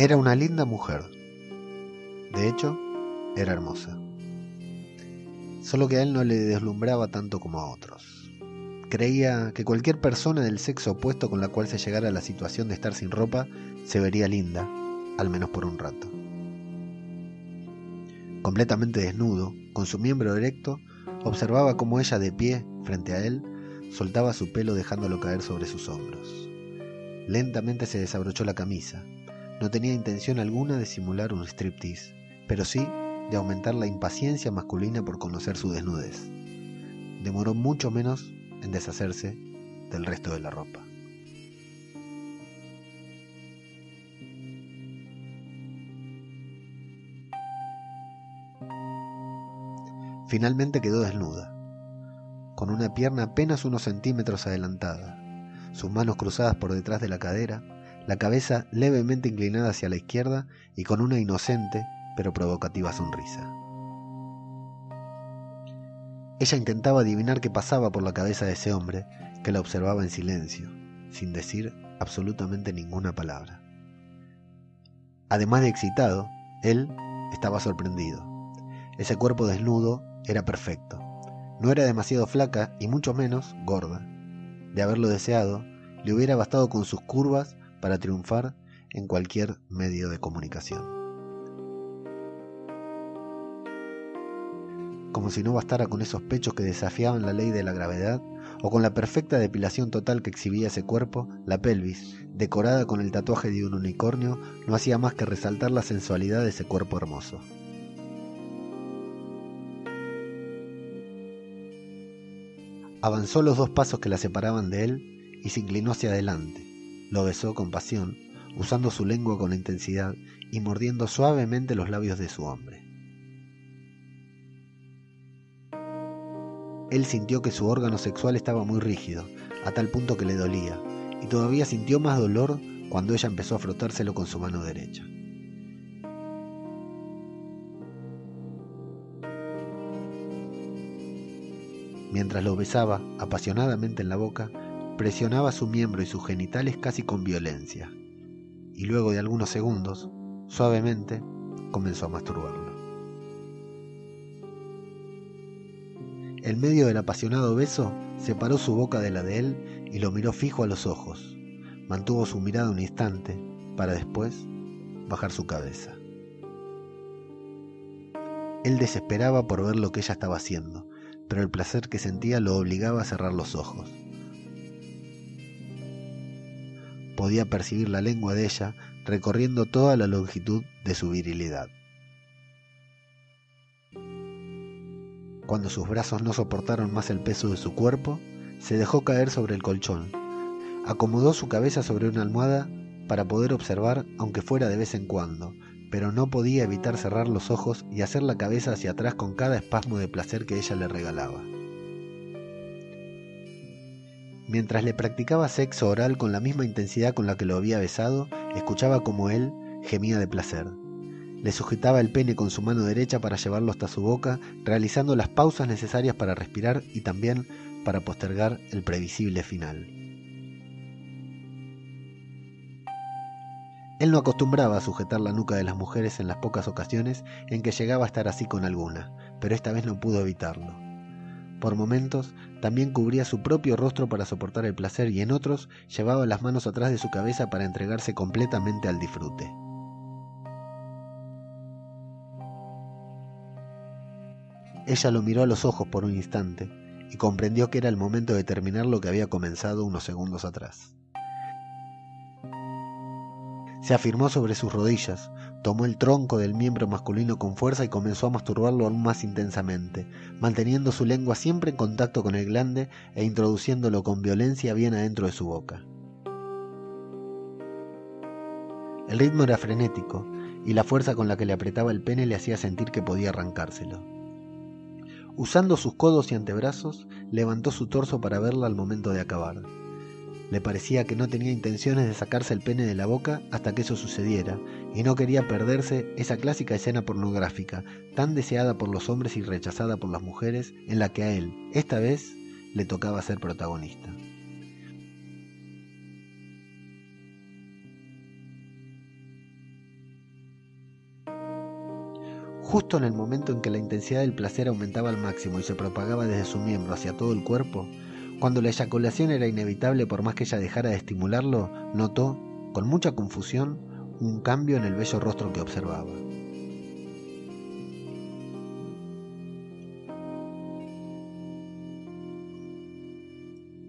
Era una linda mujer. De hecho, era hermosa. Solo que a él no le deslumbraba tanto como a otros. Creía que cualquier persona del sexo opuesto con la cual se llegara a la situación de estar sin ropa se vería linda, al menos por un rato. Completamente desnudo, con su miembro erecto, observaba cómo ella de pie, frente a él, soltaba su pelo dejándolo caer sobre sus hombros. Lentamente se desabrochó la camisa, no tenía intención alguna de simular un striptease, pero sí de aumentar la impaciencia masculina por conocer su desnudez. Demoró mucho menos en deshacerse del resto de la ropa. Finalmente quedó desnuda, con una pierna apenas unos centímetros adelantada, sus manos cruzadas por detrás de la cadera, la cabeza levemente inclinada hacia la izquierda y con una inocente pero provocativa sonrisa. Ella intentaba adivinar qué pasaba por la cabeza de ese hombre, que la observaba en silencio, sin decir absolutamente ninguna palabra. Además de excitado, él estaba sorprendido. Ese cuerpo desnudo era perfecto. No era demasiado flaca y mucho menos gorda. De haberlo deseado, le hubiera bastado con sus curvas para triunfar en cualquier medio de comunicación. Como si no bastara con esos pechos que desafiaban la ley de la gravedad, o con la perfecta depilación total que exhibía ese cuerpo, la pelvis, decorada con el tatuaje de un unicornio, no hacía más que resaltar la sensualidad de ese cuerpo hermoso. Avanzó los dos pasos que la separaban de él y se inclinó hacia adelante, lo besó con pasión, usando su lengua con intensidad y mordiendo suavemente los labios de su hombre. Él sintió que su órgano sexual estaba muy rígido, a tal punto que le dolía, y todavía sintió más dolor cuando ella empezó a frotárselo con su mano derecha. Mientras lo besaba apasionadamente en la boca, presionaba su miembro y sus genitales casi con violencia, y luego de algunos segundos, suavemente, comenzó a masturbarlo. En medio del apasionado beso, separó su boca de la de él y lo miró fijo a los ojos. Mantuvo su mirada un instante, para después bajar su cabeza. Él desesperaba por ver lo que ella estaba haciendo, pero el placer que sentía lo obligaba a cerrar los ojos. Podía percibir la lengua de ella recorriendo toda la longitud de su virilidad. Cuando sus brazos no soportaron más el peso de su cuerpo, se dejó caer sobre el colchón, acomodó su cabeza sobre una almohada para poder observar aunque fuera de vez en cuando, pero no podía evitar cerrar los ojos y hacer la cabeza hacia atrás con cada espasmo de placer que ella le regalaba. Mientras le practicaba sexo oral con la misma intensidad con la que lo había besado, escuchaba como él gemía de placer. Le sujetaba el pene con su mano derecha para llevarlo hasta su boca, realizando las pausas necesarias para respirar y también para postergar el previsible final. Él no acostumbraba a sujetar la nuca de las mujeres en las pocas ocasiones en que llegaba a estar así con alguna, pero esta vez no pudo evitarlo. Por momentos también cubría su propio rostro para soportar el placer y en otros llevaba las manos atrás de su cabeza para entregarse completamente al disfrute. Ella lo miró a los ojos por un instante y comprendió que era el momento de terminar lo que había comenzado unos segundos atrás. Se afirmó sobre sus rodillas, tomó el tronco del miembro masculino con fuerza y comenzó a masturbarlo aún más intensamente, manteniendo su lengua siempre en contacto con el glande e introduciéndolo con violencia bien adentro de su boca. El ritmo era frenético, y la fuerza con la que le apretaba el pene le hacía sentir que podía arrancárselo. Usando sus codos y antebrazos, levantó su torso para verla al momento de acabar. Le parecía que no tenía intenciones de sacarse el pene de la boca hasta que eso sucediera, y no quería perderse esa clásica escena pornográfica, tan deseada por los hombres y rechazada por las mujeres, en la que a él, esta vez, le tocaba ser protagonista. justo en el momento en que la intensidad del placer aumentaba al máximo y se propagaba desde su miembro hacia todo el cuerpo, cuando la eyaculación era inevitable por más que ella dejara de estimularlo, notó, con mucha confusión, un cambio en el bello rostro que observaba.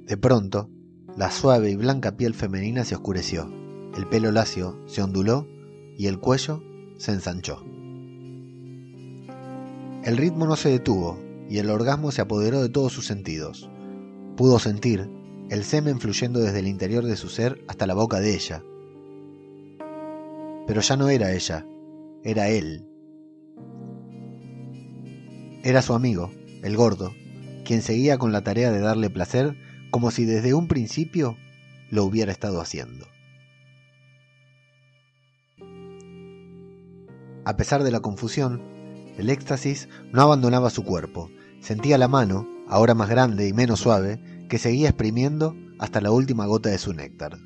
De pronto, la suave y blanca piel femenina se oscureció, el pelo lacio se onduló y el cuello se ensanchó. El ritmo no se detuvo y el orgasmo se apoderó de todos sus sentidos. Pudo sentir el semen fluyendo desde el interior de su ser hasta la boca de ella. Pero ya no era ella, era él. Era su amigo, el gordo, quien seguía con la tarea de darle placer como si desde un principio lo hubiera estado haciendo. A pesar de la confusión, el éxtasis no abandonaba su cuerpo. Sentía la mano, ahora más grande y menos suave, que seguía exprimiendo hasta la última gota de su néctar.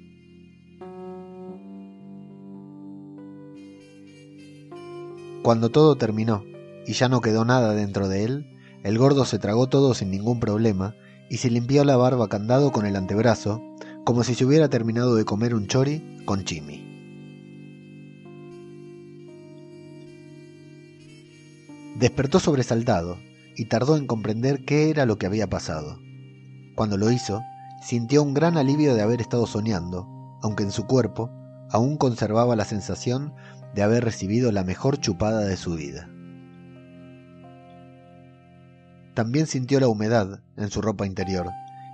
Cuando todo terminó y ya no quedó nada dentro de él, el gordo se tragó todo sin ningún problema y se limpió la barba candado con el antebrazo, como si se hubiera terminado de comer un chori con chimi. Despertó sobresaltado y tardó en comprender qué era lo que había pasado. Cuando lo hizo, sintió un gran alivio de haber estado soñando, aunque en su cuerpo aún conservaba la sensación de haber recibido la mejor chupada de su vida. También sintió la humedad en su ropa interior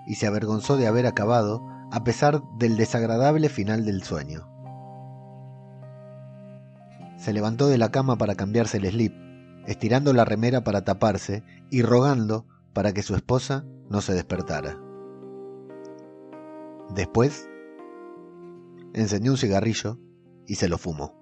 y se avergonzó de haber acabado a pesar del desagradable final del sueño. Se levantó de la cama para cambiarse el slip, estirando la remera para taparse y rogando para que su esposa no se despertara. Después, encendió un cigarrillo y se lo fumó.